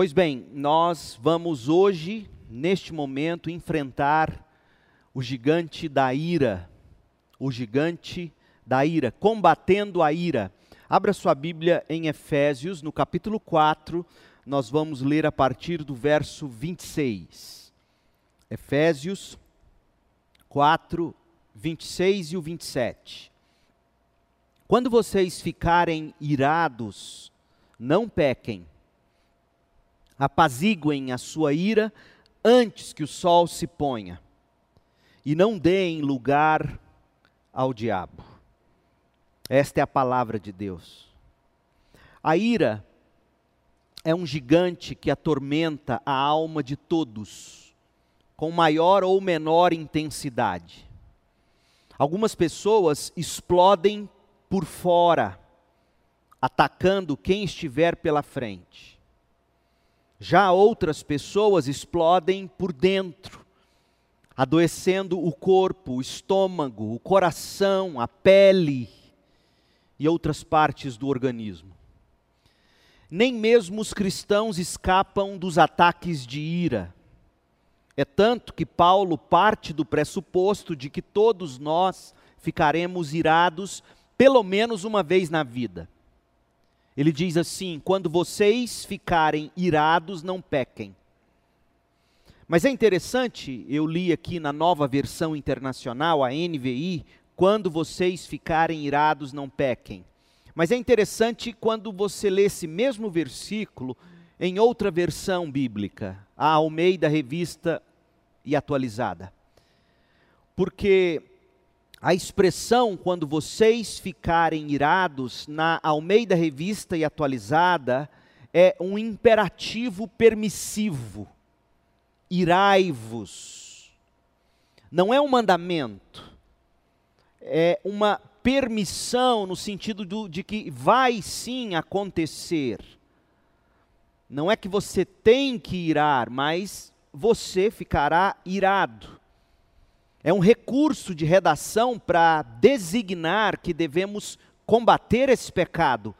Pois bem, nós vamos hoje, neste momento, enfrentar o gigante da ira. O gigante da ira, combatendo a ira. Abra sua Bíblia em Efésios, no capítulo 4, nós vamos ler a partir do verso 26. Efésios 4, 26 e o 27. Quando vocês ficarem irados, não pequem apaziguem a sua ira antes que o sol se ponha, e não deem lugar ao diabo. Esta é a palavra de Deus. A ira é um gigante que atormenta a alma de todos, com maior ou menor intensidade. Algumas pessoas explodem por fora, atacando quem estiver pela frente. Já outras pessoas explodem por dentro, adoecendo o corpo, o estômago, o coração, a pele e outras partes do organismo. Nem mesmo os cristãos escapam dos ataques de ira. É tanto que Paulo parte do pressuposto de que todos nós ficaremos irados pelo menos uma vez na vida. Ele diz assim: quando vocês ficarem irados, não pequem. Mas é interessante, eu li aqui na nova versão internacional, a NVI, quando vocês ficarem irados, não pequem. Mas é interessante quando você lê esse mesmo versículo em outra versão bíblica, a Almeida Revista e Atualizada. Porque a expressão quando vocês ficarem irados na Almeida Revista e Atualizada é um imperativo permissivo. Irai-vos. Não é um mandamento. É uma permissão no sentido do, de que vai sim acontecer. Não é que você tem que irar, mas você ficará irado é um recurso de redação para designar que devemos combater esse pecado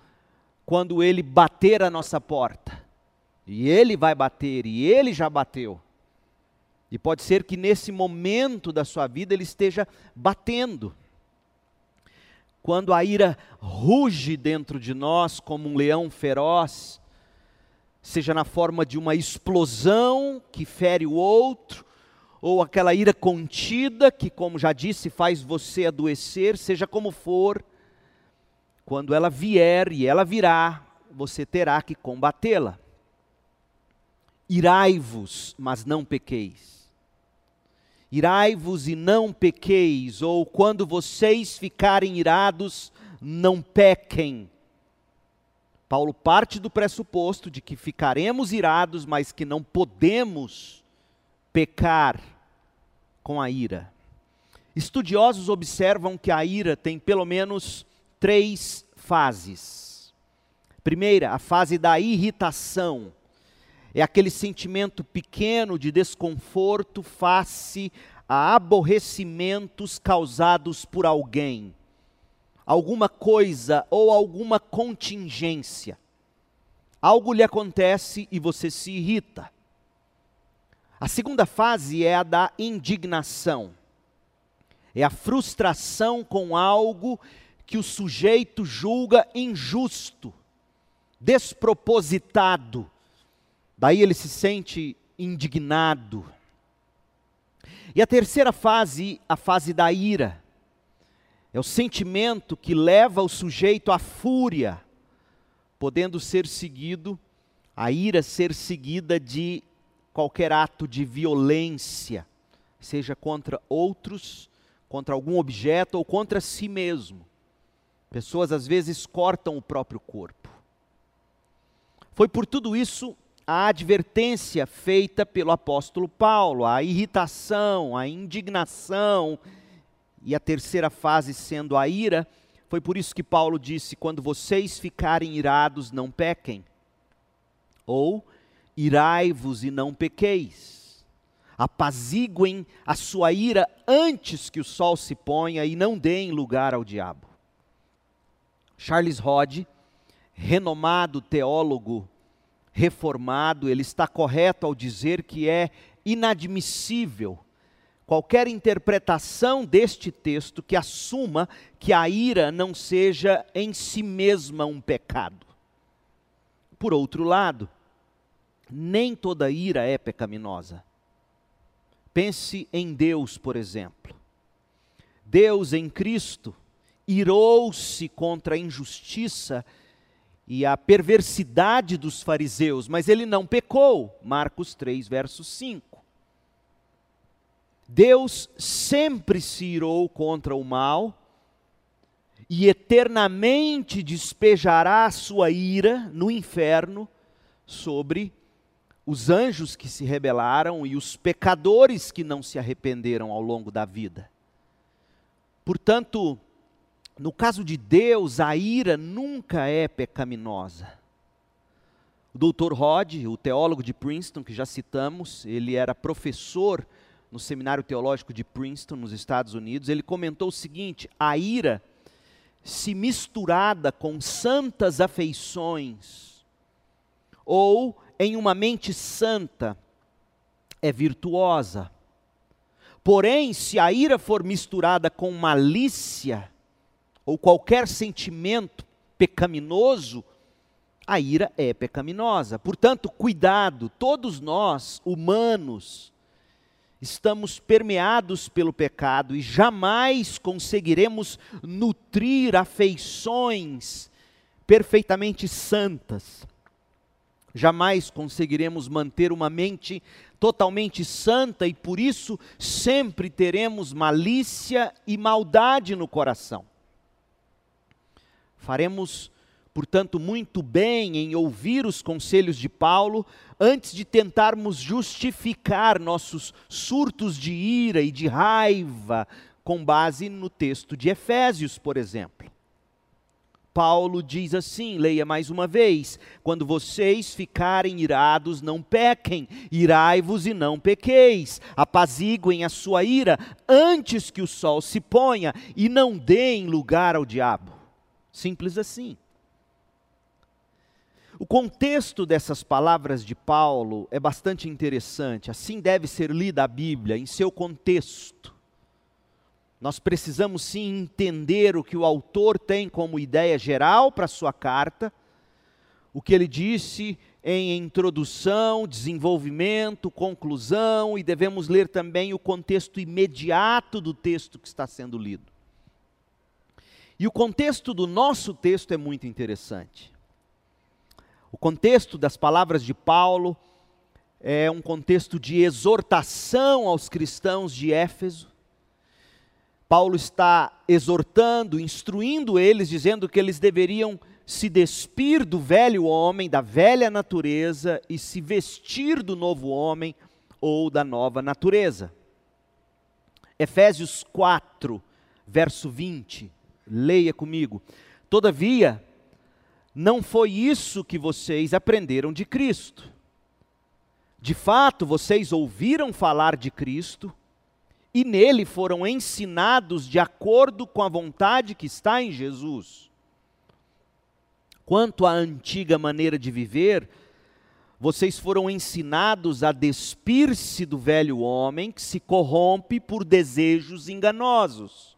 quando ele bater a nossa porta. E ele vai bater, e ele já bateu. E pode ser que nesse momento da sua vida ele esteja batendo. Quando a ira ruge dentro de nós como um leão feroz, seja na forma de uma explosão que fere o outro, ou aquela ira contida que, como já disse, faz você adoecer, seja como for, quando ela vier e ela virá, você terá que combatê-la. Irai-vos, mas não pequeis. Irai-vos e não pequeis, ou quando vocês ficarem irados, não pequem. Paulo parte do pressuposto de que ficaremos irados, mas que não podemos pecar com a ira. Estudiosos observam que a ira tem pelo menos três fases. Primeira, a fase da irritação. É aquele sentimento pequeno de desconforto face a aborrecimentos causados por alguém, alguma coisa ou alguma contingência. Algo lhe acontece e você se irrita. A segunda fase é a da indignação. É a frustração com algo que o sujeito julga injusto, despropositado. Daí ele se sente indignado. E a terceira fase, a fase da ira. É o sentimento que leva o sujeito à fúria, podendo ser seguido, a ira ser seguida de qualquer ato de violência, seja contra outros, contra algum objeto ou contra si mesmo. Pessoas às vezes cortam o próprio corpo. Foi por tudo isso a advertência feita pelo apóstolo Paulo, a irritação, a indignação e a terceira fase sendo a ira. Foi por isso que Paulo disse: quando vocês ficarem irados, não pequem. Ou irai-vos e não pequeis. Apaziguem a sua ira antes que o sol se ponha e não deem lugar ao diabo. Charles Hodge, renomado teólogo reformado, ele está correto ao dizer que é inadmissível qualquer interpretação deste texto que assuma que a ira não seja em si mesma um pecado. Por outro lado, nem toda ira é pecaminosa. Pense em Deus, por exemplo. Deus em Cristo irou-se contra a injustiça e a perversidade dos fariseus, mas ele não pecou. Marcos 3, verso 5. Deus sempre se irou contra o mal e eternamente despejará a sua ira no inferno sobre os anjos que se rebelaram e os pecadores que não se arrependeram ao longo da vida. Portanto, no caso de Deus, a ira nunca é pecaminosa. O Dr. Rod, o teólogo de Princeton, que já citamos, ele era professor no Seminário Teológico de Princeton, nos Estados Unidos, ele comentou o seguinte: a ira, se misturada com santas afeições, ou em uma mente santa, é virtuosa. Porém, se a ira for misturada com malícia, ou qualquer sentimento pecaminoso, a ira é pecaminosa. Portanto, cuidado, todos nós, humanos, estamos permeados pelo pecado e jamais conseguiremos nutrir afeições perfeitamente santas. Jamais conseguiremos manter uma mente totalmente santa e por isso sempre teremos malícia e maldade no coração. Faremos, portanto, muito bem em ouvir os conselhos de Paulo antes de tentarmos justificar nossos surtos de ira e de raiva com base no texto de Efésios, por exemplo. Paulo diz assim, leia mais uma vez: quando vocês ficarem irados, não pequem, irai-vos e não pequeis, apaziguem a sua ira antes que o sol se ponha e não deem lugar ao diabo. Simples assim. O contexto dessas palavras de Paulo é bastante interessante, assim deve ser lida a Bíblia, em seu contexto. Nós precisamos sim entender o que o autor tem como ideia geral para sua carta, o que ele disse em introdução, desenvolvimento, conclusão, e devemos ler também o contexto imediato do texto que está sendo lido. E o contexto do nosso texto é muito interessante. O contexto das palavras de Paulo é um contexto de exortação aos cristãos de Éfeso. Paulo está exortando, instruindo eles, dizendo que eles deveriam se despir do velho homem, da velha natureza e se vestir do novo homem ou da nova natureza. Efésios 4, verso 20 Leia comigo. Todavia, não foi isso que vocês aprenderam de Cristo. De fato, vocês ouviram falar de Cristo e nele foram ensinados de acordo com a vontade que está em Jesus. Quanto à antiga maneira de viver, vocês foram ensinados a despir-se do velho homem que se corrompe por desejos enganosos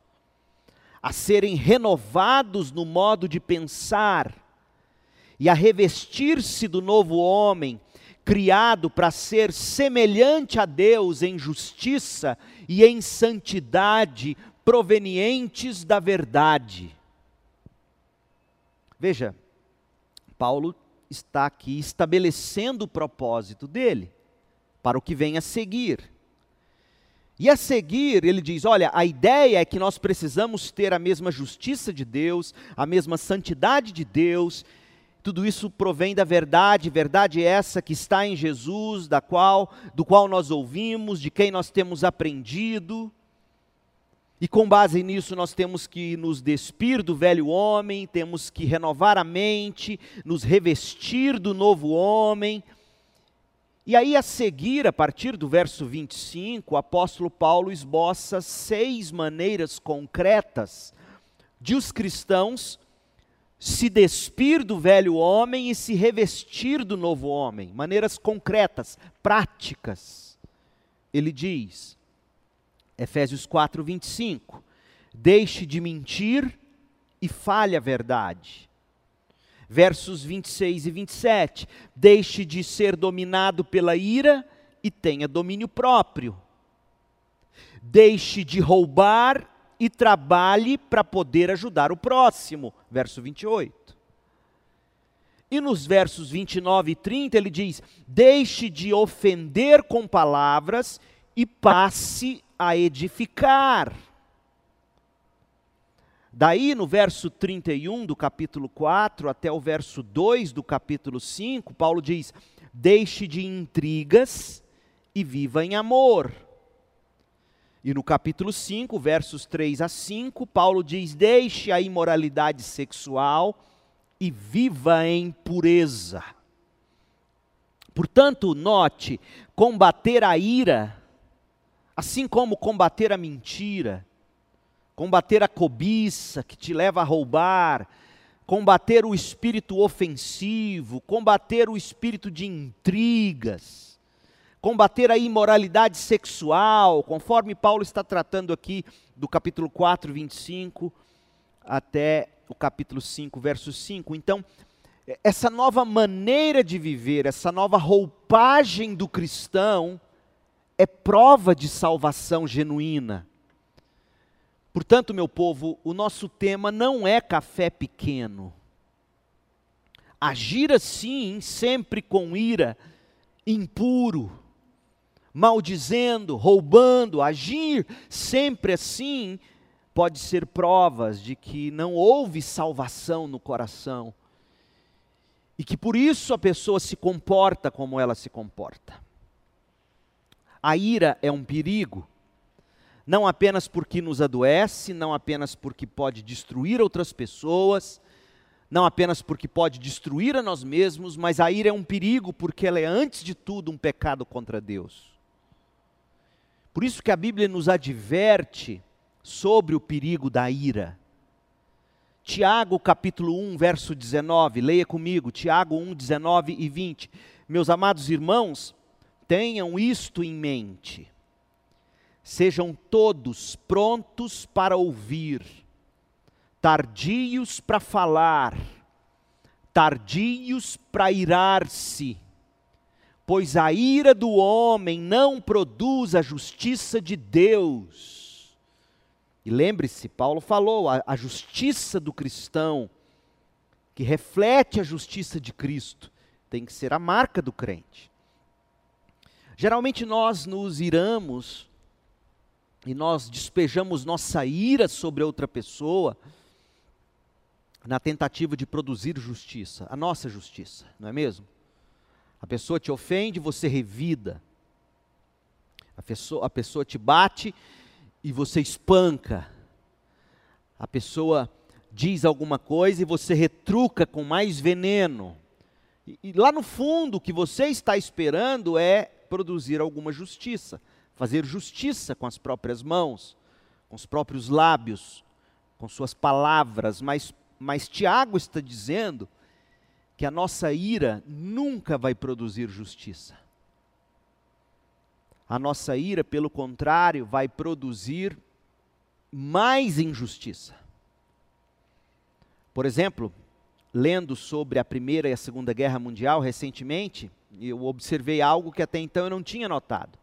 a serem renovados no modo de pensar e a revestir-se do novo homem, criado para ser semelhante a Deus em justiça e em santidade provenientes da verdade. Veja, Paulo está aqui estabelecendo o propósito dele para o que vem a seguir. E a seguir, ele diz: olha, a ideia é que nós precisamos ter a mesma justiça de Deus, a mesma santidade de Deus. Tudo isso provém da verdade, verdade essa que está em Jesus, da qual, do qual nós ouvimos, de quem nós temos aprendido. E com base nisso nós temos que nos despir do velho homem, temos que renovar a mente, nos revestir do novo homem e aí, a seguir, a partir do verso 25, o apóstolo Paulo esboça seis maneiras concretas de os cristãos se despir do velho homem e se revestir do novo homem, maneiras concretas, práticas. Ele diz, Efésios 4, 25: Deixe de mentir e fale a verdade. Versos 26 e 27: Deixe de ser dominado pela ira e tenha domínio próprio. Deixe de roubar e trabalhe para poder ajudar o próximo. Verso 28. E nos versos 29 e 30 ele diz: Deixe de ofender com palavras e passe a edificar. Daí, no verso 31 do capítulo 4 até o verso 2 do capítulo 5, Paulo diz: Deixe de intrigas e viva em amor. E no capítulo 5, versos 3 a 5, Paulo diz: Deixe a imoralidade sexual e viva em pureza. Portanto, note: combater a ira, assim como combater a mentira, combater a cobiça que te leva a roubar, combater o espírito ofensivo, combater o espírito de intrigas, combater a imoralidade sexual, conforme Paulo está tratando aqui do capítulo 4, 25 até o capítulo 5, verso 5. Então, essa nova maneira de viver, essa nova roupagem do cristão, é prova de salvação genuína. Portanto, meu povo, o nosso tema não é café pequeno. Agir assim, sempre com ira, impuro, maldizendo, roubando, agir sempre assim, pode ser provas de que não houve salvação no coração. E que por isso a pessoa se comporta como ela se comporta. A ira é um perigo, não apenas porque nos adoece, não apenas porque pode destruir outras pessoas, não apenas porque pode destruir a nós mesmos, mas a ira é um perigo porque ela é, antes de tudo, um pecado contra Deus. Por isso que a Bíblia nos adverte sobre o perigo da ira. Tiago capítulo 1, verso 19, leia comigo, Tiago 1, 19 e 20. Meus amados irmãos, tenham isto em mente. Sejam todos prontos para ouvir, tardios para falar, tardios para irar-se pois a ira do homem não produz a justiça de Deus. E lembre-se, Paulo falou, a, a, justiça do cristão, que reflete a justiça de Cristo, tem que ser a marca do crente. Geralmente nós nos iramos e nós despejamos nossa ira sobre outra pessoa na tentativa de produzir justiça, a nossa justiça, não é mesmo? A pessoa te ofende, você revida. A pessoa, a pessoa te bate e você espanca. A pessoa diz alguma coisa e você retruca com mais veneno. E, e lá no fundo, o que você está esperando é produzir alguma justiça, fazer justiça com as próprias mãos, com os próprios lábios, com suas palavras. Mas, mas Tiago está dizendo que a nossa ira nunca vai produzir justiça. A nossa ira, pelo contrário, vai produzir mais injustiça. Por exemplo, lendo sobre a Primeira e a Segunda Guerra Mundial recentemente, eu observei algo que até então eu não tinha notado.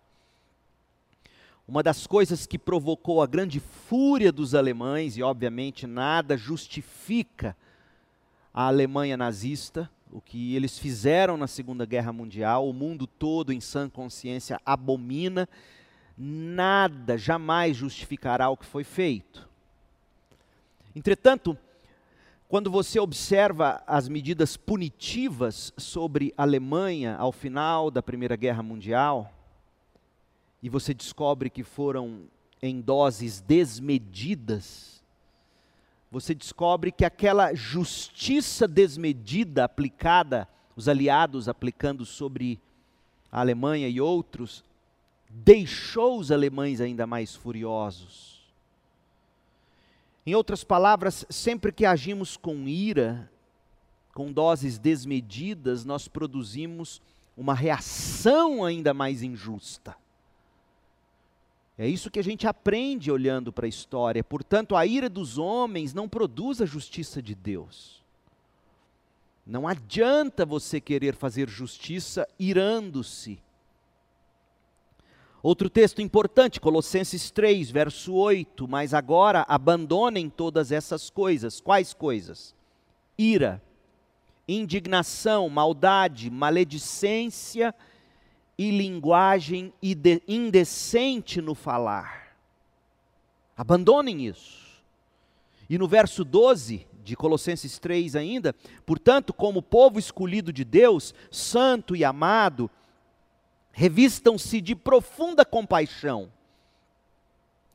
Uma das coisas que provocou a grande fúria dos alemães, e obviamente nada justifica a Alemanha nazista, o que eles fizeram na Segunda Guerra Mundial, o mundo todo em sã consciência abomina, nada jamais justificará o que foi feito. Entretanto, quando você observa as medidas punitivas sobre a Alemanha ao final da Primeira Guerra Mundial, e você descobre que foram em doses desmedidas, você descobre que aquela justiça desmedida aplicada, os aliados aplicando sobre a Alemanha e outros, deixou os alemães ainda mais furiosos. Em outras palavras, sempre que agimos com ira, com doses desmedidas, nós produzimos uma reação ainda mais injusta. É isso que a gente aprende olhando para a história. Portanto, a ira dos homens não produz a justiça de Deus. Não adianta você querer fazer justiça irando-se. Outro texto importante, Colossenses 3, verso 8. Mas agora abandonem todas essas coisas. Quais coisas? Ira, indignação, maldade, maledicência e linguagem indecente no falar. Abandonem isso. E no verso 12 de Colossenses 3 ainda, portanto, como povo escolhido de Deus, santo e amado, revistam-se de profunda compaixão,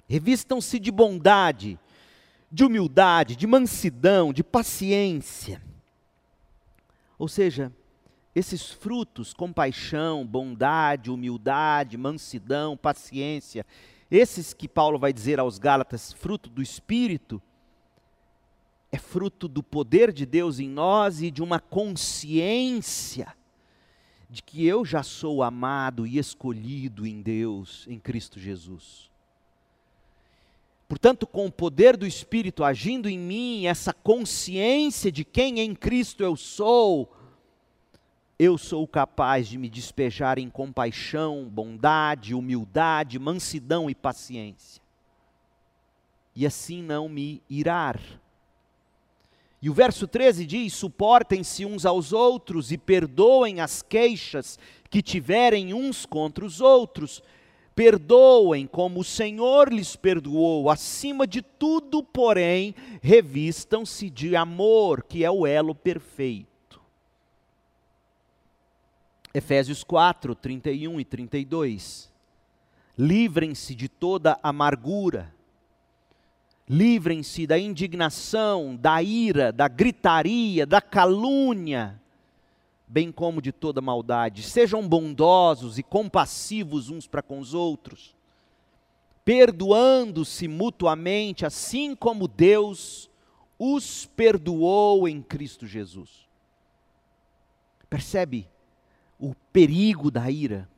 revistam-se de bondade, de humildade, de mansidão, de paciência. Ou seja, esses frutos, compaixão, bondade, humildade, mansidão, paciência, esses que Paulo vai dizer aos Gálatas, fruto do Espírito, é fruto do poder de Deus em nós e de uma consciência de que eu já sou amado e escolhido em Deus, em Cristo Jesus. Portanto, com o poder do Espírito agindo em mim, essa consciência de quem em Cristo eu sou, eu sou capaz de me despejar em compaixão, bondade, humildade, mansidão e paciência. E assim não me irar. E o verso 13 diz: suportem-se uns aos outros e perdoem as queixas que tiverem uns contra os outros. Perdoem como o Senhor lhes perdoou. Acima de tudo, porém, revistam-se de amor, que é o elo perfeito. Efésios 4, 31 e 32. Livrem-se de toda amargura, livrem-se da indignação, da ira, da gritaria, da calúnia, bem como de toda maldade. Sejam bondosos e compassivos uns para com os outros, perdoando-se mutuamente, assim como Deus os perdoou em Cristo Jesus. Percebe? O perigo da ira.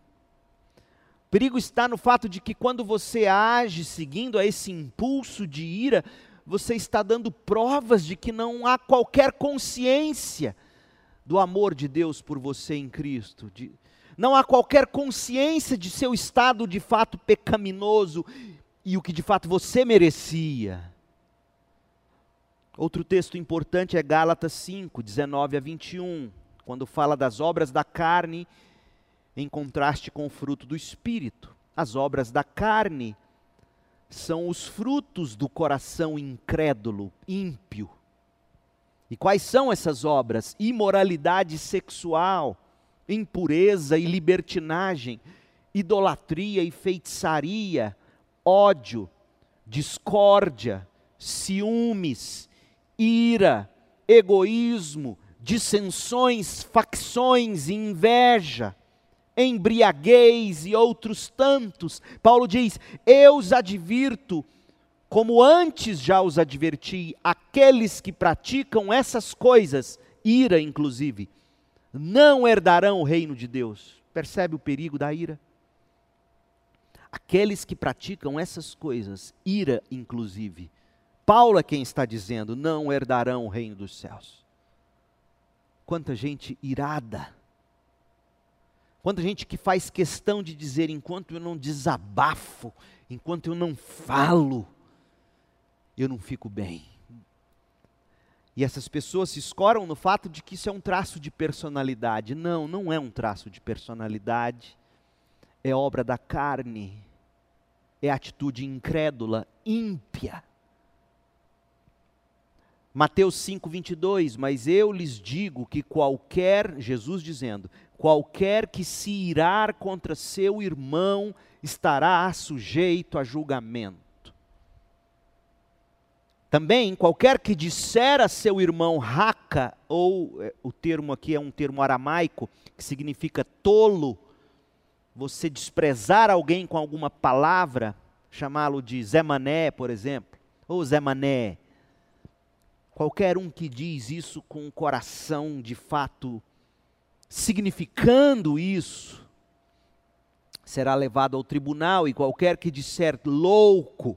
O perigo está no fato de que quando você age seguindo a esse impulso de ira, você está dando provas de que não há qualquer consciência do amor de Deus por você em Cristo. De, não há qualquer consciência de seu estado de fato pecaminoso e o que de fato você merecia. Outro texto importante é Gálatas 5, 19 a 21 quando fala das obras da carne em contraste com o fruto do espírito. As obras da carne são os frutos do coração incrédulo, ímpio. E quais são essas obras? Imoralidade sexual, impureza e libertinagem, idolatria e feitiçaria, ódio, discórdia, ciúmes, ira, egoísmo, dissensões, facções e inveja, embriaguez e outros tantos. Paulo diz: Eu os advirto, como antes já os adverti, aqueles que praticam essas coisas, ira inclusive, não herdarão o reino de Deus. Percebe o perigo da ira? Aqueles que praticam essas coisas, ira inclusive, Paulo é quem está dizendo, não herdarão o reino dos céus. Quanta gente irada. Quanta gente que faz questão de dizer: enquanto eu não desabafo, enquanto eu não falo, eu não fico bem. E essas pessoas se escoram no fato de que isso é um traço de personalidade. Não, não é um traço de personalidade. É obra da carne. É atitude incrédula, ímpia. Mateus 5, 22, mas eu lhes digo que qualquer, Jesus dizendo, qualquer que se irar contra seu irmão estará sujeito a julgamento. Também, qualquer que disser a seu irmão raca, ou é, o termo aqui é um termo aramaico, que significa tolo, você desprezar alguém com alguma palavra, chamá-lo de Zé Mané, por exemplo, ou Zé Mané, Qualquer um que diz isso com o coração de fato significando isso, será levado ao tribunal e qualquer que disser louco,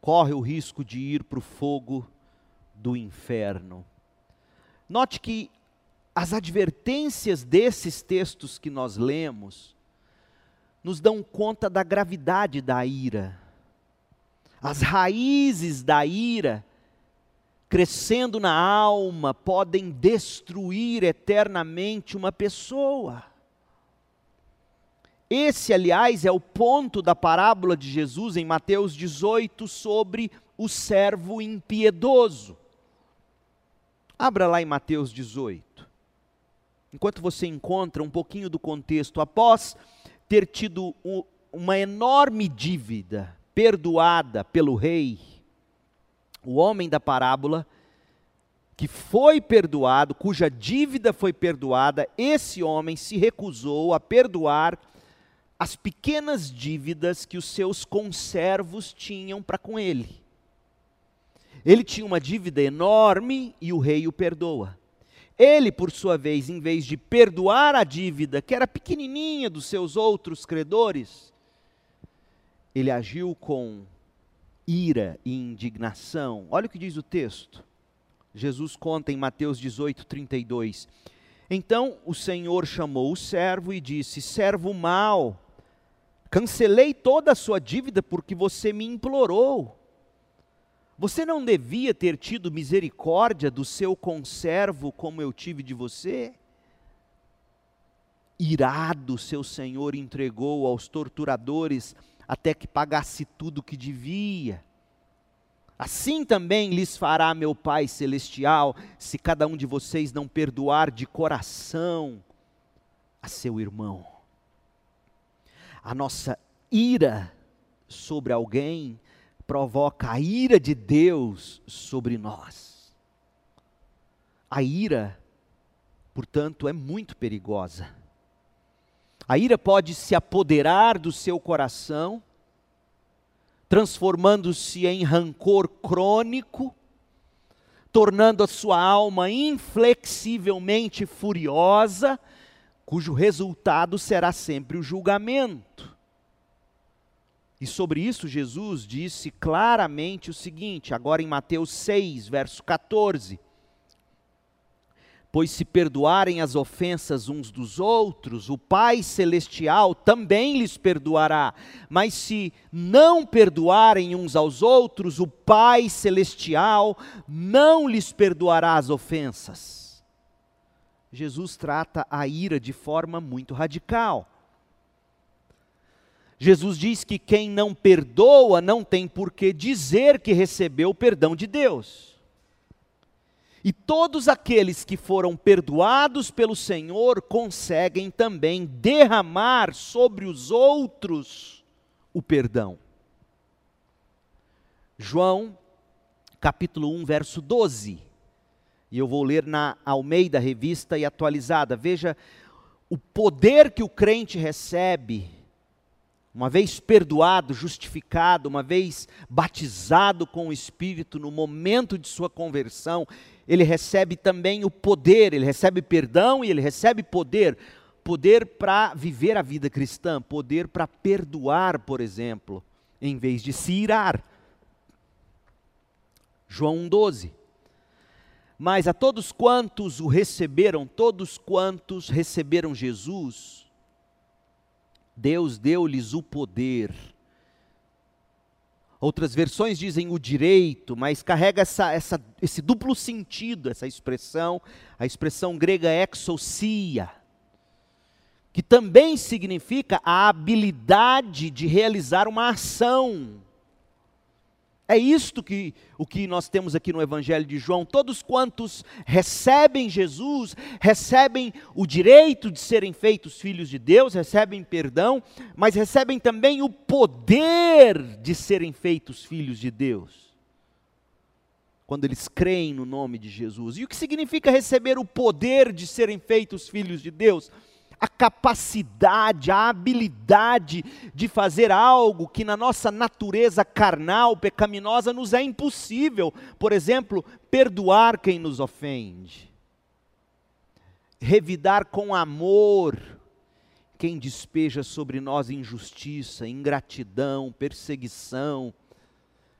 corre o risco de ir para o fogo do inferno. Note que as advertências desses textos que nós lemos nos dão conta da gravidade da ira. As raízes da ira, crescendo na alma, podem destruir eternamente uma pessoa. Esse, aliás, é o ponto da parábola de Jesus em Mateus 18 sobre o servo impiedoso. Abra lá em Mateus 18. Enquanto você encontra um pouquinho do contexto, após ter tido uma enorme dívida perdoada pelo rei, o homem da parábola, que foi perdoado, cuja dívida foi perdoada, esse homem se recusou a perdoar as pequenas dívidas que os seus conservos tinham para com ele. Ele tinha uma dívida enorme e o rei o perdoa. Ele, por sua vez, em vez de perdoar a dívida, que era pequenininha dos seus outros credores, ele agiu com ira e indignação. Olha o que diz o texto. Jesus conta em Mateus 18, 32. Então o Senhor chamou o servo e disse: Servo mau, Cancelei toda a sua dívida porque você me implorou. Você não devia ter tido misericórdia do seu conservo como eu tive de você? Irado, seu senhor entregou aos torturadores até que pagasse tudo o que devia. Assim também lhes fará meu Pai Celestial, se cada um de vocês não perdoar de coração a seu irmão a nossa ira sobre alguém provoca a ira de Deus sobre nós. A ira, portanto, é muito perigosa. A ira pode se apoderar do seu coração, transformando-se em rancor crônico, tornando a sua alma inflexivelmente furiosa, cujo resultado será sempre o julgamento. E sobre isso Jesus disse claramente o seguinte, agora em Mateus 6, verso 14: Pois se perdoarem as ofensas uns dos outros, o Pai Celestial também lhes perdoará. Mas se não perdoarem uns aos outros, o Pai Celestial não lhes perdoará as ofensas. Jesus trata a ira de forma muito radical. Jesus diz que quem não perdoa não tem por que dizer que recebeu o perdão de Deus. E todos aqueles que foram perdoados pelo Senhor conseguem também derramar sobre os outros o perdão. João, capítulo 1, verso 12 e eu vou ler na Almeida Revista e Atualizada. Veja o poder que o crente recebe, uma vez perdoado, justificado, uma vez batizado com o Espírito no momento de sua conversão, ele recebe também o poder, ele recebe perdão e ele recebe poder. Poder para viver a vida cristã, poder para perdoar, por exemplo, em vez de se irar. João 12. Mas a todos quantos o receberam, todos quantos receberam Jesus, Deus deu-lhes o poder. Outras versões dizem o direito, mas carrega essa, essa, esse duplo sentido, essa expressão, a expressão grega exousia, que também significa a habilidade de realizar uma ação é isto que o que nós temos aqui no Evangelho de João. Todos quantos recebem Jesus, recebem o direito de serem feitos filhos de Deus, recebem perdão, mas recebem também o poder de serem feitos filhos de Deus. Quando eles creem no nome de Jesus. E o que significa receber o poder de serem feitos filhos de Deus? A capacidade, a habilidade de fazer algo que na nossa natureza carnal, pecaminosa, nos é impossível. Por exemplo, perdoar quem nos ofende, revidar com amor quem despeja sobre nós injustiça, ingratidão, perseguição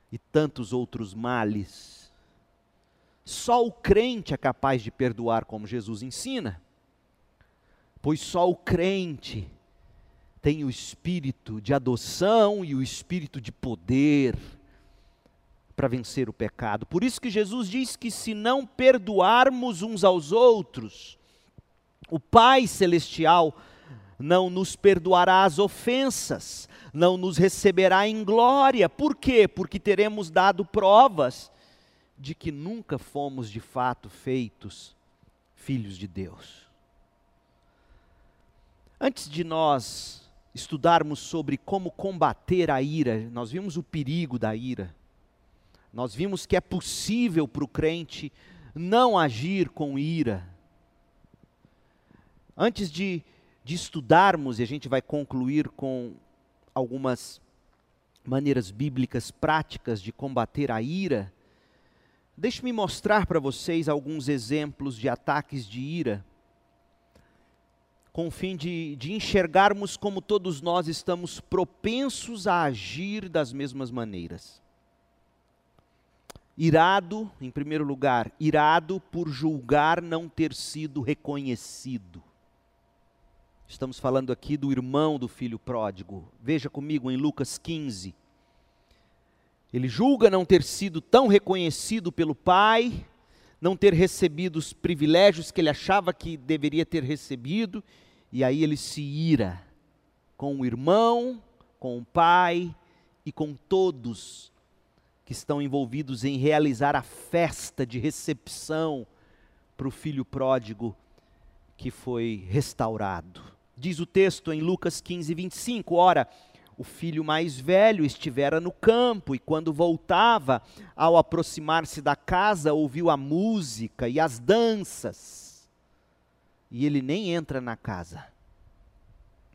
e tantos outros males. Só o crente é capaz de perdoar como Jesus ensina pois só o crente tem o espírito de adoção e o espírito de poder para vencer o pecado. Por isso que Jesus diz que se não perdoarmos uns aos outros, o Pai celestial não nos perdoará as ofensas, não nos receberá em glória. Por quê? Porque teremos dado provas de que nunca fomos de fato feitos filhos de Deus. Antes de nós estudarmos sobre como combater a ira, nós vimos o perigo da ira. Nós vimos que é possível para o crente não agir com ira. Antes de, de estudarmos, e a gente vai concluir com algumas maneiras bíblicas práticas de combater a ira, deixe-me mostrar para vocês alguns exemplos de ataques de ira com o fim de, de enxergarmos como todos nós estamos propensos a agir das mesmas maneiras. Irado, em primeiro lugar, irado por julgar não ter sido reconhecido. Estamos falando aqui do irmão do filho pródigo. Veja comigo em Lucas 15. Ele julga não ter sido tão reconhecido pelo pai, não ter recebido os privilégios que ele achava que deveria ter recebido, e aí ele se ira com o irmão, com o pai e com todos que estão envolvidos em realizar a festa de recepção para o filho pródigo que foi restaurado. Diz o texto em Lucas 15, 25: Ora, o filho mais velho estivera no campo e, quando voltava, ao aproximar-se da casa, ouviu a música e as danças. E ele nem entra na casa.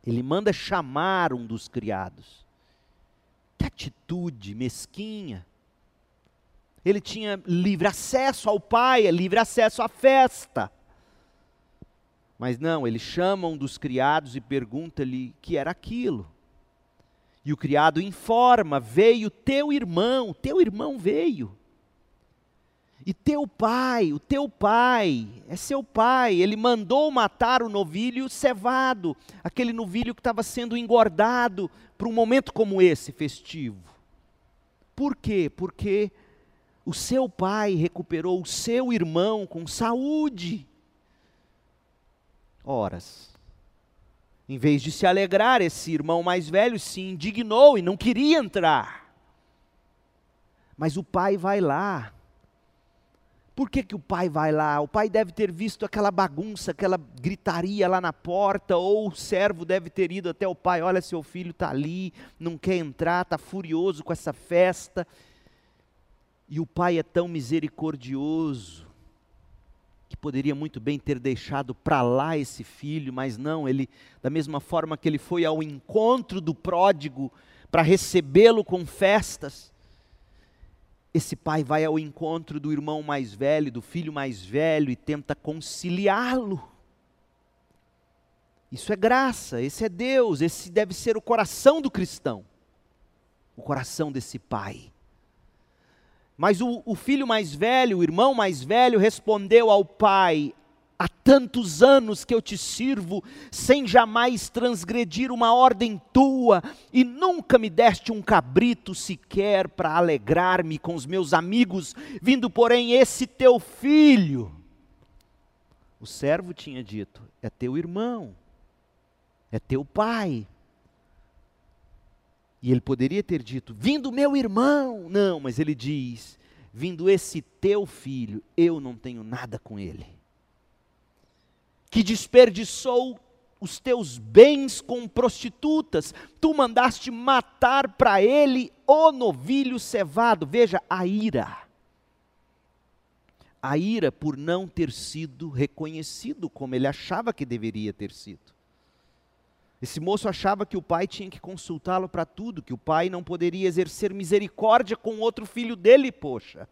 Ele manda chamar um dos criados. Que atitude mesquinha. Ele tinha livre acesso ao pai, livre acesso à festa. Mas não, ele chama um dos criados e pergunta-lhe que era aquilo. E o criado informa: veio teu irmão, teu irmão veio. E teu pai, o teu pai, é seu pai, ele mandou matar o novilho cevado, aquele novilho que estava sendo engordado para um momento como esse festivo. Por quê? Porque o seu pai recuperou o seu irmão com saúde. Horas. Em vez de se alegrar, esse irmão mais velho se indignou e não queria entrar. Mas o pai vai lá. Por que, que o pai vai lá? O pai deve ter visto aquela bagunça, aquela gritaria lá na porta, ou o servo deve ter ido até o pai: olha, seu filho está ali, não quer entrar, está furioso com essa festa. E o pai é tão misericordioso poderia muito bem ter deixado para lá esse filho, mas não, ele, da mesma forma que ele foi ao encontro do pródigo para recebê-lo com festas, esse pai vai ao encontro do irmão mais velho, do filho mais velho e tenta conciliá-lo. Isso é graça, esse é Deus, esse deve ser o coração do cristão, o coração desse pai. Mas o, o, filho mais velho, o irmão mais velho, respondeu ao pai: Há tantos anos que eu te sirvo, sem jamais transgredir uma ordem tua, e nunca me deste um cabrito sequer para alegrar-me com os meus amigos, vindo, porém, esse teu filho. O servo tinha dito: É teu irmão, é teu pai. E ele poderia ter dito: Vindo meu irmão. Não, mas ele diz: Vindo esse teu filho, eu não tenho nada com ele. Que desperdiçou os teus bens com prostitutas, tu mandaste matar para ele o novilho cevado. Veja a ira. A ira por não ter sido reconhecido como ele achava que deveria ter sido. Esse moço achava que o pai tinha que consultá-lo para tudo, que o pai não poderia exercer misericórdia com outro filho dele, poxa.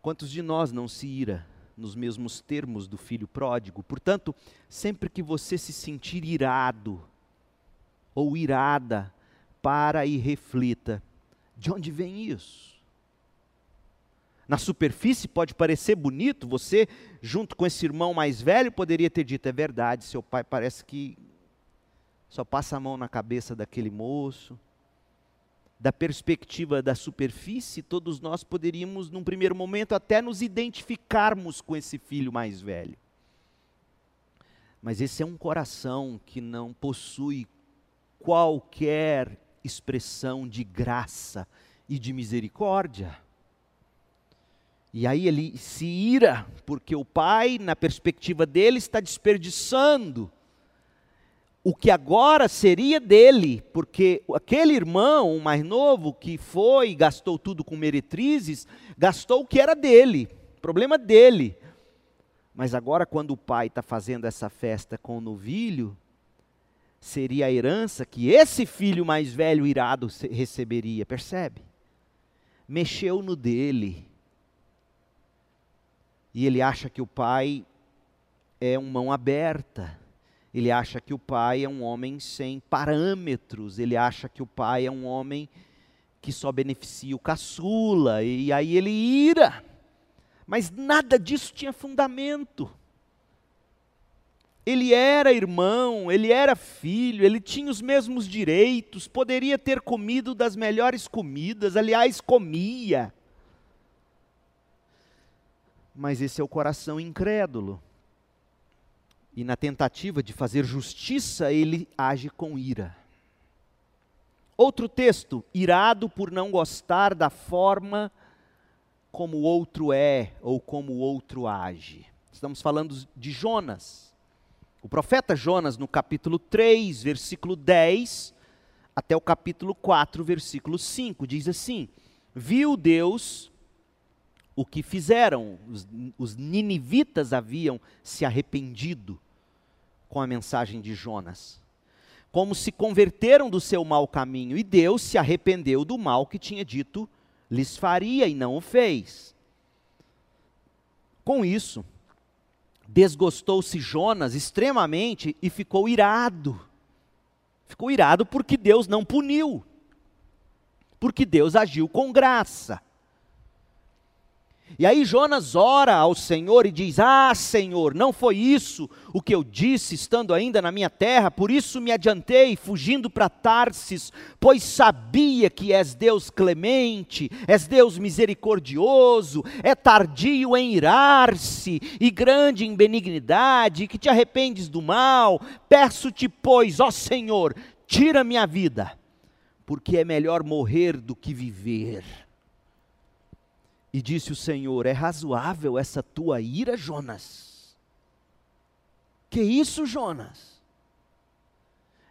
Quantos de nós não se ira nos mesmos termos do filho pródigo? Portanto, sempre que você se sentir irado ou irada, para e reflita: de onde vem isso? Na superfície pode parecer bonito, você, junto com esse irmão mais velho, poderia ter dito: é verdade, seu pai parece que só passa a mão na cabeça daquele moço. Da perspectiva da superfície, todos nós poderíamos, num primeiro momento, até nos identificarmos com esse filho mais velho. Mas esse é um coração que não possui qualquer expressão de graça e de misericórdia. E aí ele se ira, porque o pai, na perspectiva dele, está desperdiçando o que agora seria dele, porque aquele irmão mais novo que foi e gastou tudo com meretrizes, gastou o que era dele, problema dele. Mas agora, quando o pai está fazendo essa festa com o novilho, seria a herança que esse filho mais velho irado receberia, percebe? Mexeu no dele e ele acha que o pai é um mão aberta. Ele acha que o pai é um homem sem parâmetros. Ele acha que o pai é um homem que só beneficia o caçula. E aí ele ira. Mas nada disso tinha fundamento. Ele era irmão, ele era filho, ele tinha os mesmos direitos, poderia ter comido das melhores comidas, aliás, comia mas esse é o coração incrédulo. E na tentativa de fazer justiça, ele age com ira. Outro texto, irado por não gostar da forma como o outro é ou como o outro age. Estamos falando de Jonas. O profeta Jonas, no capítulo 3, versículo 10, até o capítulo 4, versículo 5, diz assim: Viu Deus o que fizeram. Os, os ninivitas haviam se arrependido com a mensagem de Jonas. Como se converteram do seu mau caminho, e Deus se arrependeu do mal que tinha dito lhes faria e não o fez. Com isso, desgostou-se Jonas extremamente e ficou irado. Ficou irado porque Deus não puniu, porque Deus agiu com graça. E aí Jonas ora ao Senhor e diz: Ah, Senhor, não foi isso o que eu disse estando ainda na minha terra, por isso me adiantei, fugindo para Tarsis, pois sabia que és Deus clemente, és Deus misericordioso, é tardio em irar-se e grande em benignidade, que te arrependes do mal. Peço-te, pois, ó Senhor, tira minha vida, porque é melhor morrer do que viver. E disse o Senhor: É razoável essa tua ira, Jonas? Que isso, Jonas?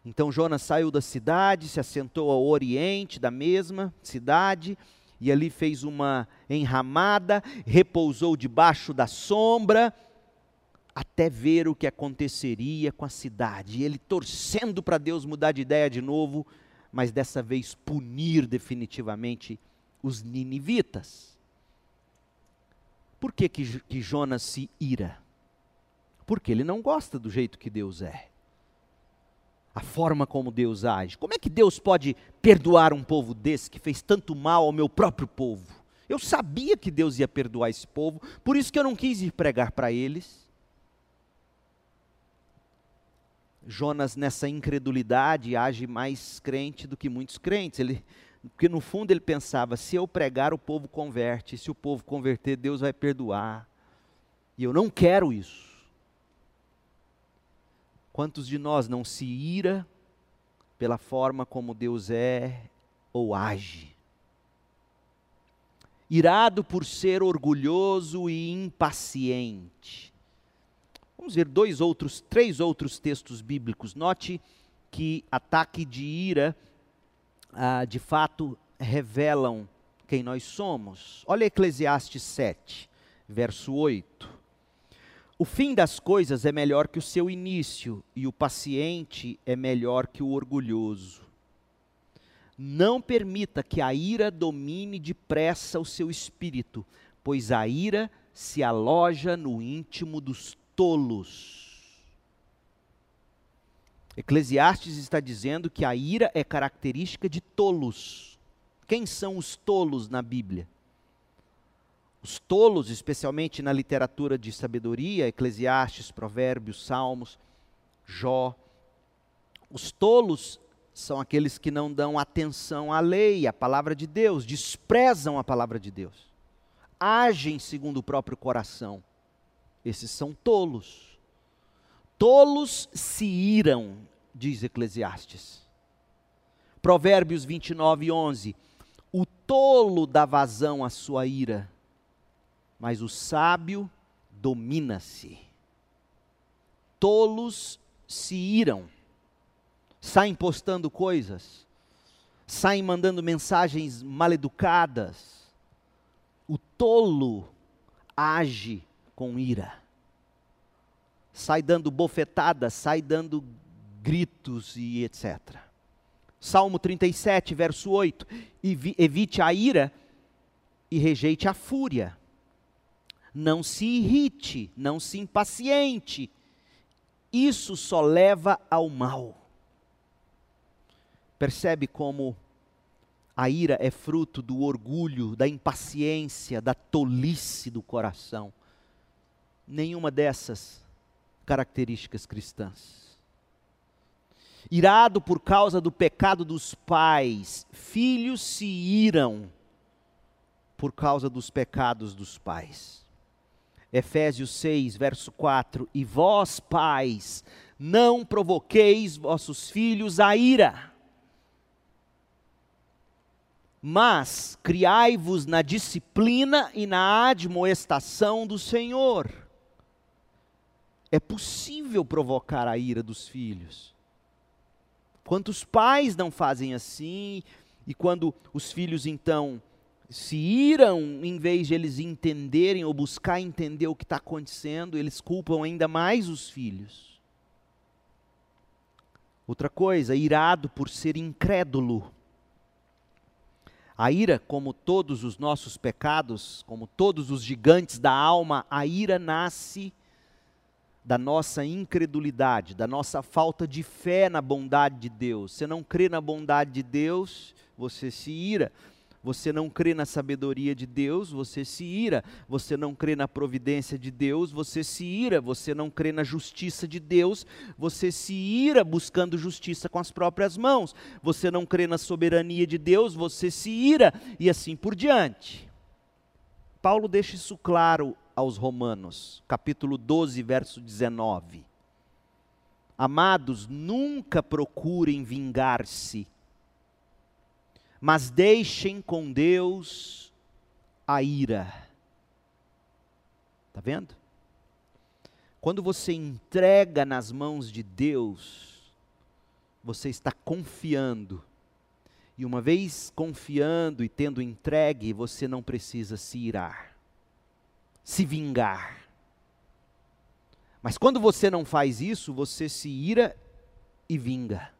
Então Jonas saiu da cidade, se assentou ao oriente da mesma cidade, e ali fez uma enramada, repousou debaixo da sombra, até ver o que aconteceria com a cidade. E ele torcendo para Deus mudar de ideia de novo, mas dessa vez punir definitivamente os ninivitas. Por que, que, que Jonas se ira? Porque ele não gosta do jeito que Deus é. A forma como Deus age. Como é que Deus pode perdoar um povo desse que fez tanto mal ao meu próprio povo? Eu sabia que Deus ia perdoar esse povo, por isso que eu não quis ir pregar para eles. Jonas, nessa incredulidade, age mais crente do que muitos crentes. Ele, porque no fundo ele pensava: se eu pregar, o povo converte, se o povo converter, Deus vai perdoar. E eu não quero isso. Quantos de nós não se ira pela forma como Deus é ou age? Irado por ser orgulhoso e impaciente. Vamos ver dois outros, três outros textos bíblicos. Note que ataque de ira ah, de fato revelam quem nós somos. Olha Eclesiastes 7, verso 8. O fim das coisas é melhor que o seu início, e o paciente é melhor que o orgulhoso. Não permita que a ira domine depressa o seu espírito, pois a ira se aloja no íntimo dos tolos. Eclesiastes está dizendo que a ira é característica de tolos. Quem são os tolos na Bíblia? Os tolos, especialmente na literatura de sabedoria, Eclesiastes, Provérbios, Salmos, Jó. Os tolos são aqueles que não dão atenção à lei, à palavra de Deus, desprezam a palavra de Deus, agem segundo o próprio coração. Esses são tolos. Tolos se iram, diz Eclesiastes. Provérbios 29, 11. O tolo dá vazão à sua ira, mas o sábio domina-se. Tolos se iram saem postando coisas, saem mandando mensagens maleducadas. O tolo age com ira, sai dando bofetadas, sai dando gritos e etc. Salmo 37, verso 8: Evite a ira e rejeite a fúria. Não se irrite, não se impaciente. Isso só leva ao mal. Percebe como a ira é fruto do orgulho, da impaciência, da tolice do coração. Nenhuma dessas características cristãs. Irado por causa do pecado dos pais, filhos se iram por causa dos pecados dos pais. Efésios 6, verso 4: E vós, pais, não provoqueis vossos filhos a ira mas criai-vos na disciplina e na admoestação do Senhor. É possível provocar a ira dos filhos. Quantos pais não fazem assim? E quando os filhos então se iram, em vez de eles entenderem ou buscar entender o que está acontecendo, eles culpam ainda mais os filhos. Outra coisa, irado por ser incrédulo. A ira, como todos os nossos pecados, como todos os gigantes da alma, a ira nasce da nossa incredulidade, da nossa falta de fé na bondade de Deus. Você não crê na bondade de Deus, você se ira. Você não crê na sabedoria de Deus, você se ira. Você não crê na providência de Deus, você se ira. Você não crê na justiça de Deus, você se ira buscando justiça com as próprias mãos. Você não crê na soberania de Deus, você se ira e assim por diante. Paulo deixa isso claro aos Romanos, capítulo 12, verso 19. Amados, nunca procurem vingar-se mas deixem com Deus a ira. Está vendo? Quando você entrega nas mãos de Deus, você está confiando. E uma vez confiando e tendo entregue, você não precisa se irar, se vingar. Mas quando você não faz isso, você se ira e vinga.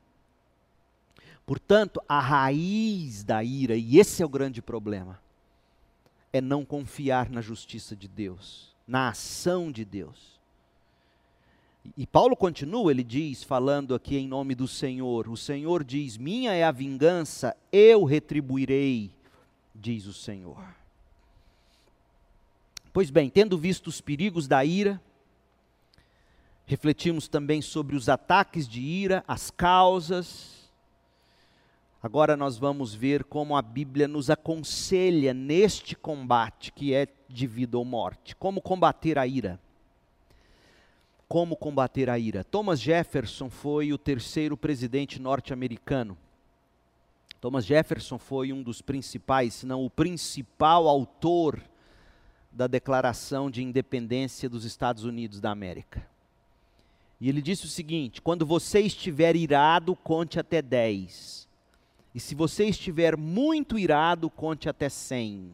Portanto, a raiz da ira, e esse é o grande problema, é não confiar na justiça de Deus, na ação de Deus. E Paulo continua, ele diz, falando aqui em nome do Senhor: O Senhor diz: Minha é a vingança, eu retribuirei, diz o Senhor. Pois bem, tendo visto os perigos da ira, refletimos também sobre os ataques de ira, as causas, Agora nós vamos ver como a Bíblia nos aconselha neste combate que é de vida ou morte. Como combater a ira. Como combater a ira. Thomas Jefferson foi o terceiro presidente norte-americano. Thomas Jefferson foi um dos principais, se não o principal autor da Declaração de Independência dos Estados Unidos da América. E ele disse o seguinte: quando você estiver irado, conte até 10 e se você estiver muito irado, conte até cem.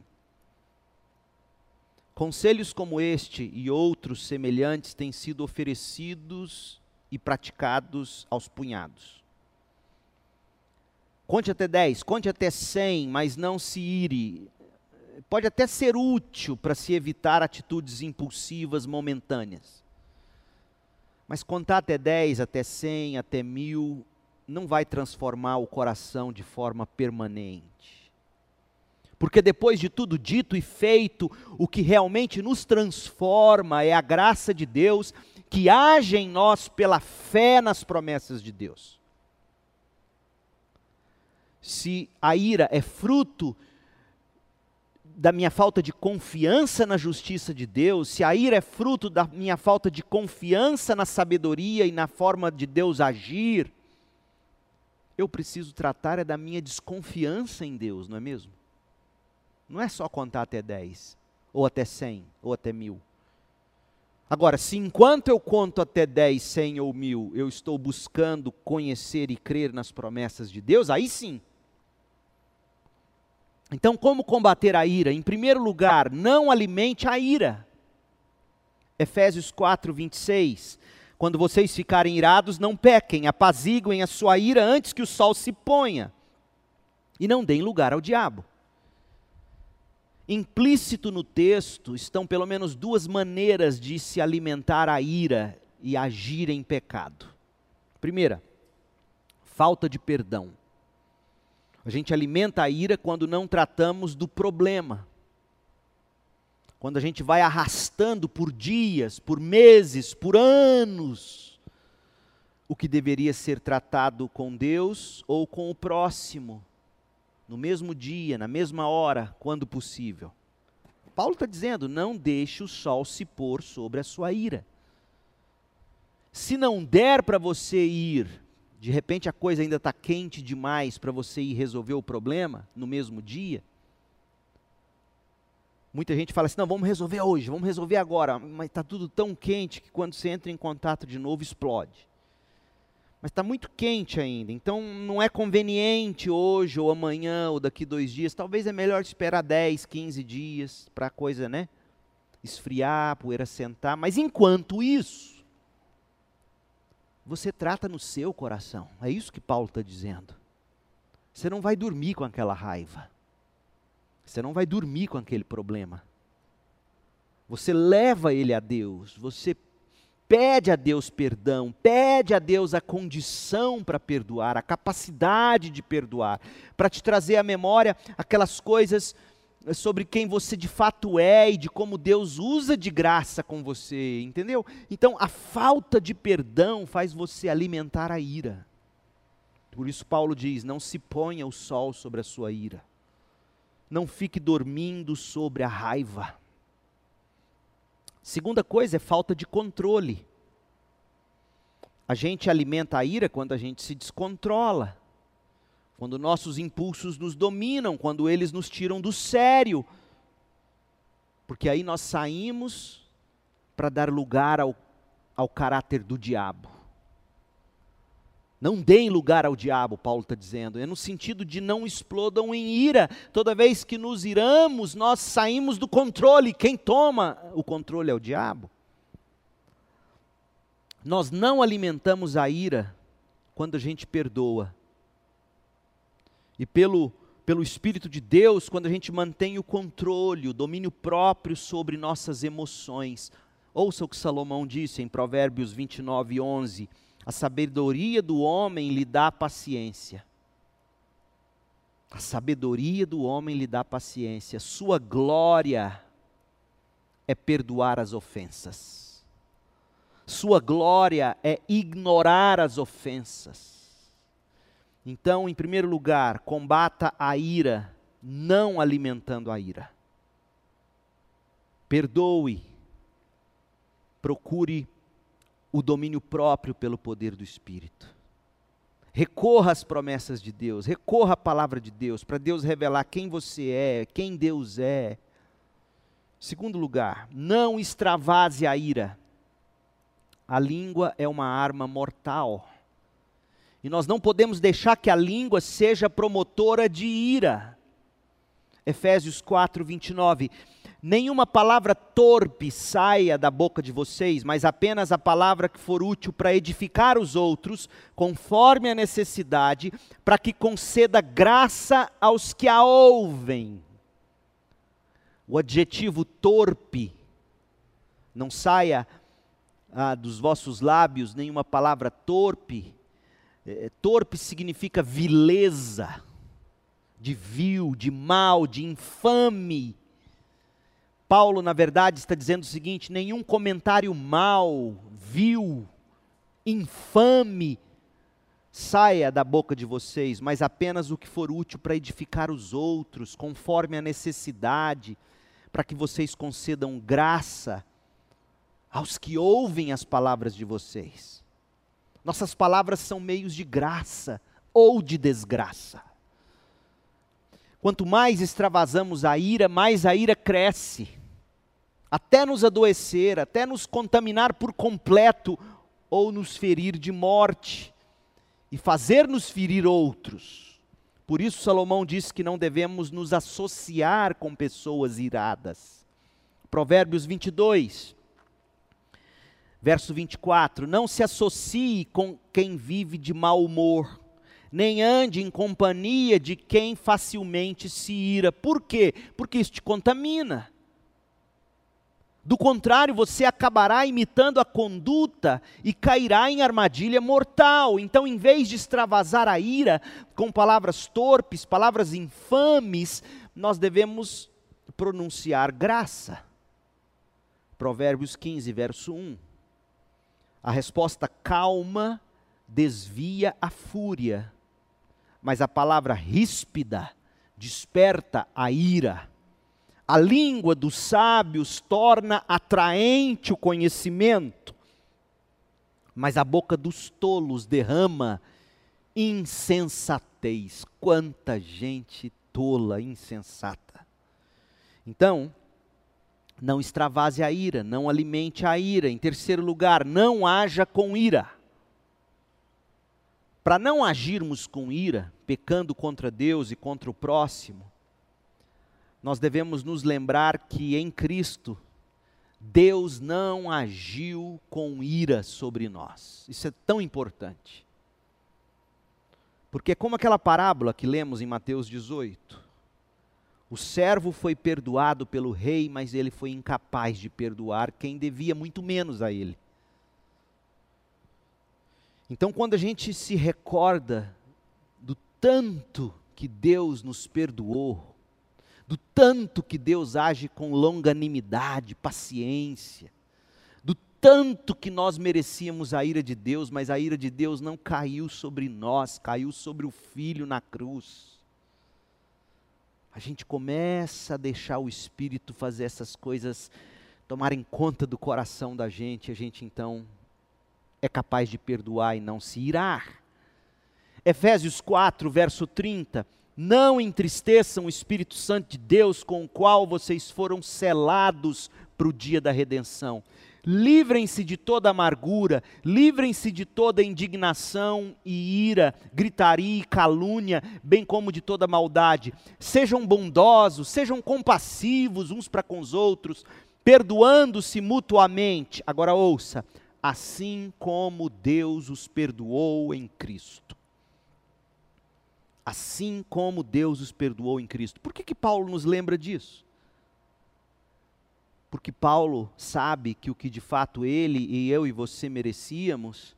Conselhos como este e outros semelhantes têm sido oferecidos e praticados aos punhados. Conte até 10, conte até 100, mas não se ire. Pode até ser útil para se evitar atitudes impulsivas momentâneas. Mas contar até 10, até 100, até mil, não vai transformar o coração de forma permanente. Porque depois de tudo dito e feito, o que realmente nos transforma é a graça de Deus que age em nós pela fé nas promessas de Deus. Se a ira é fruto da minha falta de confiança na justiça de Deus, se a ira é fruto da minha falta de confiança na sabedoria e na forma de Deus agir, eu preciso tratar é da minha desconfiança em Deus, não é mesmo? Não é só contar até 10, ou até 100, ou até mil. Agora, se enquanto eu conto até 10, 100 ou mil, eu estou buscando conhecer e crer nas promessas de Deus, aí sim. Então, como combater a ira? Em primeiro lugar, não alimente a ira. Efésios 4, 26. Quando vocês ficarem irados, não pequem, apaziguem a sua ira antes que o sol se ponha, e não deem lugar ao diabo. Implícito no texto estão pelo menos duas maneiras de se alimentar a ira e agir em pecado. Primeira, falta de perdão. A gente alimenta a ira quando não tratamos do problema. Quando a gente vai arrastando por dias, por meses, por anos, o que deveria ser tratado com Deus ou com o próximo, no mesmo dia, na mesma hora, quando possível. Paulo está dizendo: não deixe o sol se pôr sobre a sua ira. Se não der para você ir de repente a coisa ainda está quente demais para você ir resolver o problema no mesmo dia. Muita gente fala assim: não, vamos resolver hoje, vamos resolver agora, mas está tudo tão quente que quando você entra em contato de novo explode. Mas está muito quente ainda, então não é conveniente hoje ou amanhã ou daqui dois dias. Talvez é melhor esperar 10, 15 dias para a coisa, né? Esfriar, a poeira sentar. Mas enquanto isso, você trata no seu coração. É isso que Paulo está dizendo. Você não vai dormir com aquela raiva. Você não vai dormir com aquele problema. Você leva ele a Deus. Você pede a Deus perdão, pede a Deus a condição para perdoar, a capacidade de perdoar, para te trazer à memória aquelas coisas sobre quem você de fato é e de como Deus usa de graça com você, entendeu? Então, a falta de perdão faz você alimentar a ira. Por isso, Paulo diz: não se ponha o sol sobre a sua ira, não fique dormindo sobre a raiva. Segunda coisa é falta de controle. A gente alimenta a ira quando a gente se descontrola quando nossos impulsos nos dominam, quando eles nos tiram do sério. Porque aí nós saímos para dar lugar ao, ao caráter do diabo. Não deem lugar ao diabo, Paulo está dizendo. É no sentido de não explodam em ira. Toda vez que nos iramos, nós saímos do controle. Quem toma o controle é o diabo. Nós não alimentamos a ira quando a gente perdoa e pelo, pelo Espírito de Deus, quando a gente mantém o controle, o domínio próprio sobre nossas emoções. Ouça o que Salomão disse em Provérbios 29, 11: A sabedoria do homem lhe dá paciência. A sabedoria do homem lhe dá paciência. Sua glória é perdoar as ofensas. Sua glória é ignorar as ofensas. Então, em primeiro lugar, combata a ira, não alimentando a ira. Perdoe. Procure o domínio próprio pelo poder do Espírito. Recorra às promessas de Deus, recorra à palavra de Deus, para Deus revelar quem você é, quem Deus é. Segundo lugar, não extravase a ira. A língua é uma arma mortal. E nós não podemos deixar que a língua seja promotora de ira. Efésios 4, 29. Nenhuma palavra torpe saia da boca de vocês, mas apenas a palavra que for útil para edificar os outros, conforme a necessidade, para que conceda graça aos que a ouvem. O adjetivo torpe não saia ah, dos vossos lábios nenhuma palavra torpe. É, torpe significa vileza, de vil, de mal, de infame Paulo, na verdade, está dizendo o seguinte: nenhum comentário mau, vil, infame saia da boca de vocês, mas apenas o que for útil para edificar os outros, conforme a necessidade, para que vocês concedam graça aos que ouvem as palavras de vocês. Nossas palavras são meios de graça ou de desgraça. Quanto mais extravasamos a ira, mais a ira cresce, até nos adoecer, até nos contaminar por completo ou nos ferir de morte e fazer-nos ferir outros. Por isso, Salomão diz que não devemos nos associar com pessoas iradas. Provérbios 22, verso 24: Não se associe com quem vive de mau humor nem ande em companhia de quem facilmente se ira. Por quê? Porque isso te contamina. Do contrário, você acabará imitando a conduta e cairá em armadilha mortal. Então, em vez de extravasar a ira com palavras torpes, palavras infames, nós devemos pronunciar graça. Provérbios 15, verso 1. A resposta calma desvia a fúria, mas a palavra ríspida desperta a ira. A língua dos sábios torna atraente o conhecimento, mas a boca dos tolos derrama insensatez. Quanta gente tola, insensata. Então, não extravase a ira, não alimente a ira. Em terceiro lugar, não haja com ira. Para não agirmos com ira, pecando contra Deus e contra o próximo, nós devemos nos lembrar que em Cristo, Deus não agiu com ira sobre nós. Isso é tão importante. Porque, como aquela parábola que lemos em Mateus 18, o servo foi perdoado pelo rei, mas ele foi incapaz de perdoar quem devia muito menos a ele. Então, quando a gente se recorda do tanto que Deus nos perdoou, do tanto que Deus age com longanimidade, paciência, do tanto que nós merecíamos a ira de Deus, mas a ira de Deus não caiu sobre nós, caiu sobre o Filho na cruz. A gente começa a deixar o Espírito fazer essas coisas tomarem conta do coração da gente, a gente então é capaz de perdoar e não se irar. Efésios 4, verso 30. Não entristeçam o Espírito Santo de Deus com o qual vocês foram selados para o dia da redenção. Livrem-se de toda amargura, livrem-se de toda indignação e ira, gritaria e calúnia, bem como de toda maldade. Sejam bondosos, sejam compassivos uns para com os outros, perdoando-se mutuamente. Agora ouça, assim como Deus os perdoou em Cristo. Assim como Deus os perdoou em Cristo. Por que, que Paulo nos lembra disso? Porque Paulo sabe que o que de fato ele e eu e você merecíamos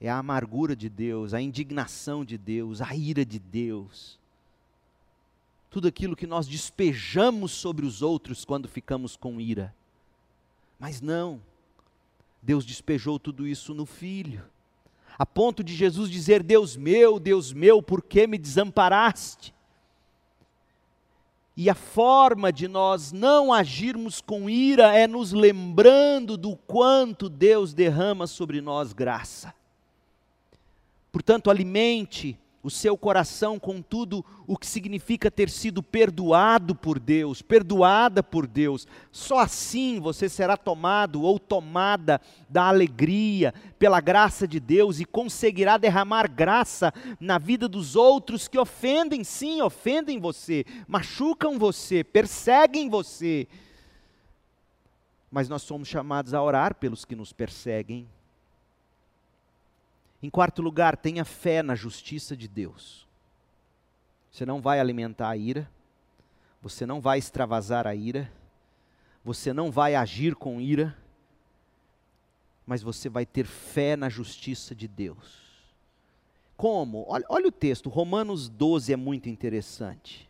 é a amargura de Deus, a indignação de Deus, a ira de Deus. Tudo aquilo que nós despejamos sobre os outros quando ficamos com ira. Mas não, Deus despejou tudo isso no Filho, a ponto de Jesus dizer: Deus meu, Deus meu, por que me desamparaste? E a forma de nós não agirmos com ira é nos lembrando do quanto Deus derrama sobre nós graça. Portanto, alimente o seu coração com tudo o que significa ter sido perdoado por Deus, perdoada por Deus. Só assim você será tomado ou tomada da alegria pela graça de Deus e conseguirá derramar graça na vida dos outros que ofendem, sim, ofendem você, machucam você, perseguem você. mas nós somos chamados a orar pelos que nos perseguem. Em quarto lugar, tenha fé na justiça de Deus. Você não vai alimentar a ira, você não vai extravasar a ira, você não vai agir com ira, mas você vai ter fé na justiça de Deus. Como? Olha, olha, o texto, Romanos 12 é muito interessante.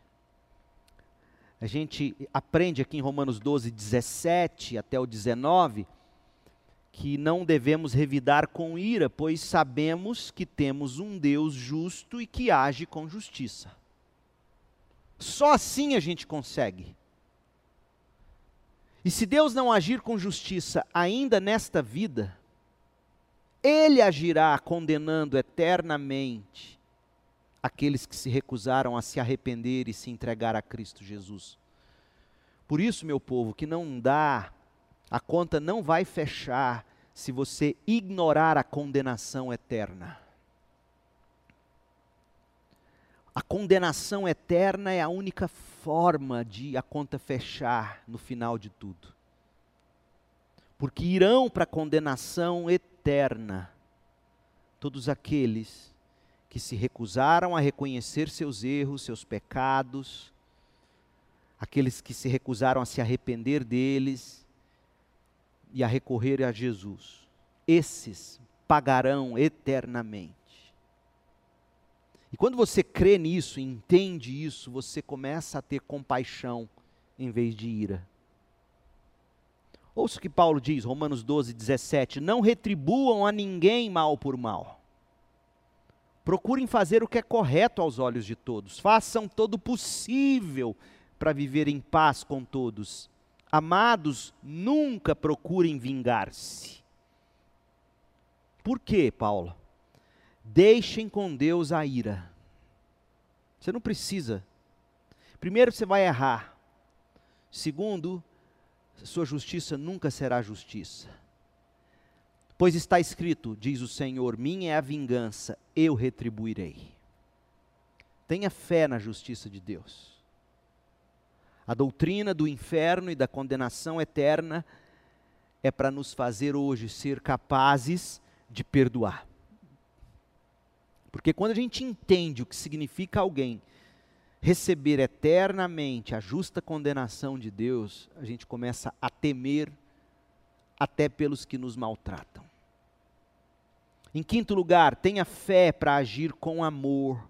A gente aprende aqui em Romanos 12, 17 até o 19, que não devemos revidar com ira, pois sabemos que temos um Deus justo e que age com justiça. Só assim a gente consegue. E se Deus não agir com justiça ainda nesta vida, Ele agirá condenando eternamente aqueles que se recusaram a se arrepender e se entregar a Cristo Jesus. Por isso, meu povo, que não dá, a conta não vai fechar se você ignorar a condenação eterna. A condenação eterna é a única forma de a conta fechar no final de tudo. Porque irão para a condenação eterna todos aqueles que se recusaram a reconhecer seus erros, seus pecados, aqueles que se recusaram a se arrepender deles e a recorrer a Jesus. Esses pagarão eternamente. E quando você crê nisso, entende isso, você começa a ter compaixão em vez de ira. Ouça o que Paulo diz, Romanos 12, 17: Não retribuam a ninguém mal por mal. Procurem fazer o que é correto aos olhos de todos. Façam todo o possível para viver em paz com todos. Amados, nunca procurem vingar-se. Por quê, Paulo? Deixem com Deus a ira. Você não precisa. Primeiro, você vai errar. Segundo, sua justiça nunca será justiça. Pois está escrito, diz o Senhor: minha é a vingança, eu retribuirei. Tenha fé na justiça de Deus. A doutrina do inferno e da condenação eterna é para nos fazer hoje ser capazes de perdoar. Porque quando a gente entende o que significa alguém receber eternamente a justa condenação de Deus, a gente começa a temer até pelos que nos maltratam. Em quinto lugar, tenha fé para agir com amor.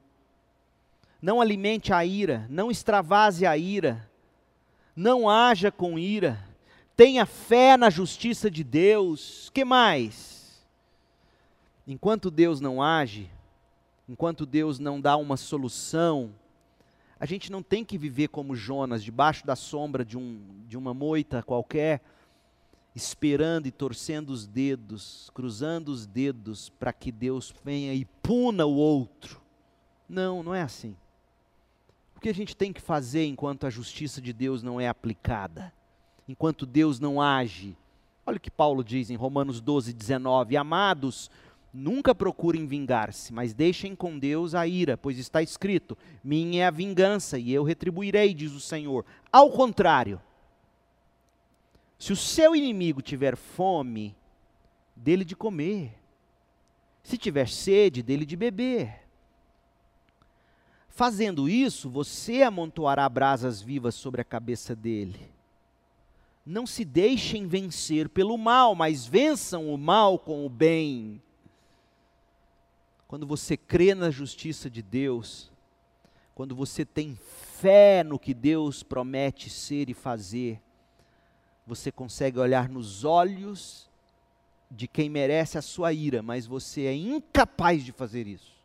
Não alimente a ira, não extravase a ira, não haja com ira. Tenha fé na justiça de Deus. Que mais? Enquanto Deus não age, enquanto Deus não dá uma solução, a gente não tem que viver como Jonas, debaixo da sombra de, um, de uma moita qualquer, esperando e torcendo os dedos, cruzando os dedos para que Deus venha e puna o outro. Não, não é assim. O que a gente tem que fazer enquanto a justiça de Deus não é aplicada? Enquanto Deus não age? Olha o que Paulo diz em Romanos 12, 19: Amados, Nunca procurem vingar-se, mas deixem com Deus a ira, pois está escrito: Minha é a vingança e eu retribuirei, diz o Senhor. Ao contrário, se o seu inimigo tiver fome, dele de comer. Se tiver sede, dele de beber. Fazendo isso, você amontoará brasas vivas sobre a cabeça dele. Não se deixem vencer pelo mal, mas vençam o mal com o bem. Quando você crê na justiça de Deus, quando você tem fé no que Deus promete ser e fazer, você consegue olhar nos olhos de quem merece a sua ira, mas você é incapaz de fazer isso.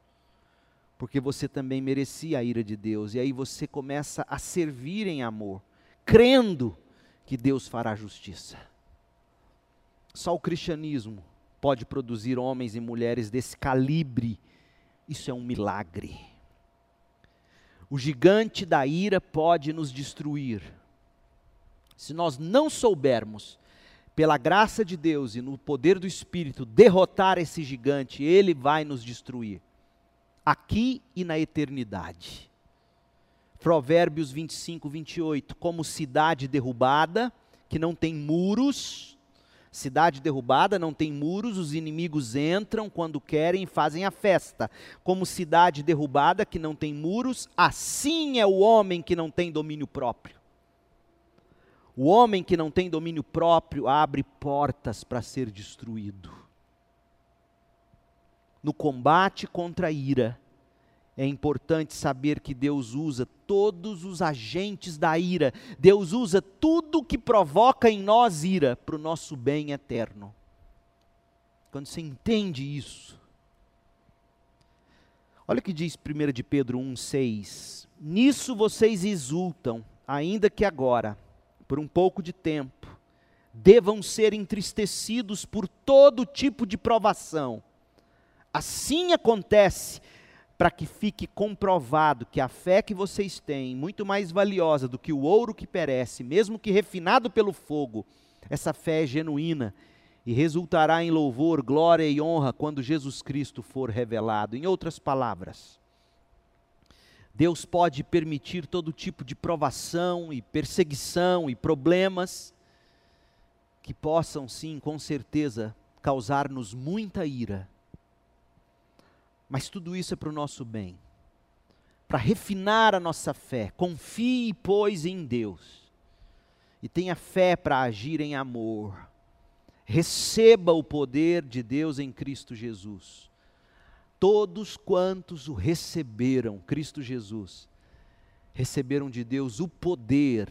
Porque você também merecia a ira de Deus, e aí você começa a servir em amor, crendo que Deus fará justiça. Só o cristianismo pode produzir homens e mulheres desse calibre. Isso é um milagre. O gigante da ira pode nos destruir. Se nós não soubermos, pela graça de Deus e no poder do Espírito, derrotar esse gigante, ele vai nos destruir, aqui e na eternidade. Provérbios 25, 28. Como cidade derrubada, que não tem muros, cidade derrubada não tem muros, os inimigos entram quando querem e fazem a festa. Como cidade derrubada que não tem muros, assim é o homem que não tem domínio próprio. O homem que não tem domínio próprio abre portas para ser destruído. No combate contra a ira, é importante saber que Deus usa todos os agentes da ira, Deus usa tudo que provoca em nós ira para o nosso bem eterno. Quando você entende isso, olha o que diz 1 de Pedro 1,6: Nisso vocês exultam, ainda que agora, por um pouco de tempo, devam ser entristecidos por todo tipo de provação. Assim acontece para que fique comprovado que a fé que vocês têm, muito mais valiosa do que o ouro que perece, mesmo que refinado pelo fogo, essa fé é genuína e resultará em louvor, glória e honra quando Jesus Cristo for revelado. Em outras palavras, Deus pode permitir todo tipo de provação e perseguição e problemas que possam, sim, com certeza, causar-nos muita ira mas tudo isso é para o nosso bem, para refinar a nossa fé. Confie, pois, em Deus e tenha fé para agir em amor. Receba o poder de Deus em Cristo Jesus. Todos quantos o receberam, Cristo Jesus, receberam de Deus o poder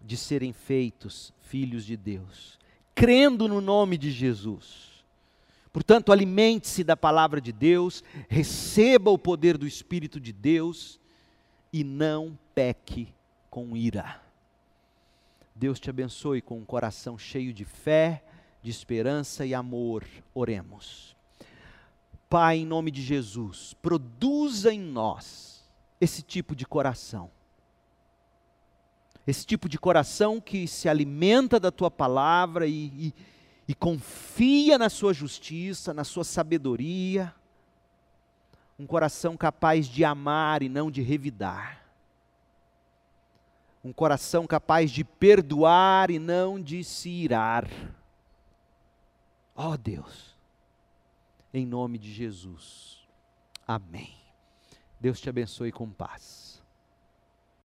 de serem feitos filhos de Deus, crendo no nome de Jesus. Portanto, alimente-se da palavra de Deus, receba o poder do Espírito de Deus e não peque com ira. Deus te abençoe com um coração cheio de fé, de esperança e amor. Oremos. Pai, em nome de Jesus, produza em nós esse tipo de coração. Esse tipo de coração que se alimenta da tua palavra e, e e confia na sua justiça, na sua sabedoria, um coração capaz de amar e não de revidar, um coração capaz de perdoar e não de se irar. Ó oh Deus, em nome de Jesus, amém. Deus te abençoe com paz.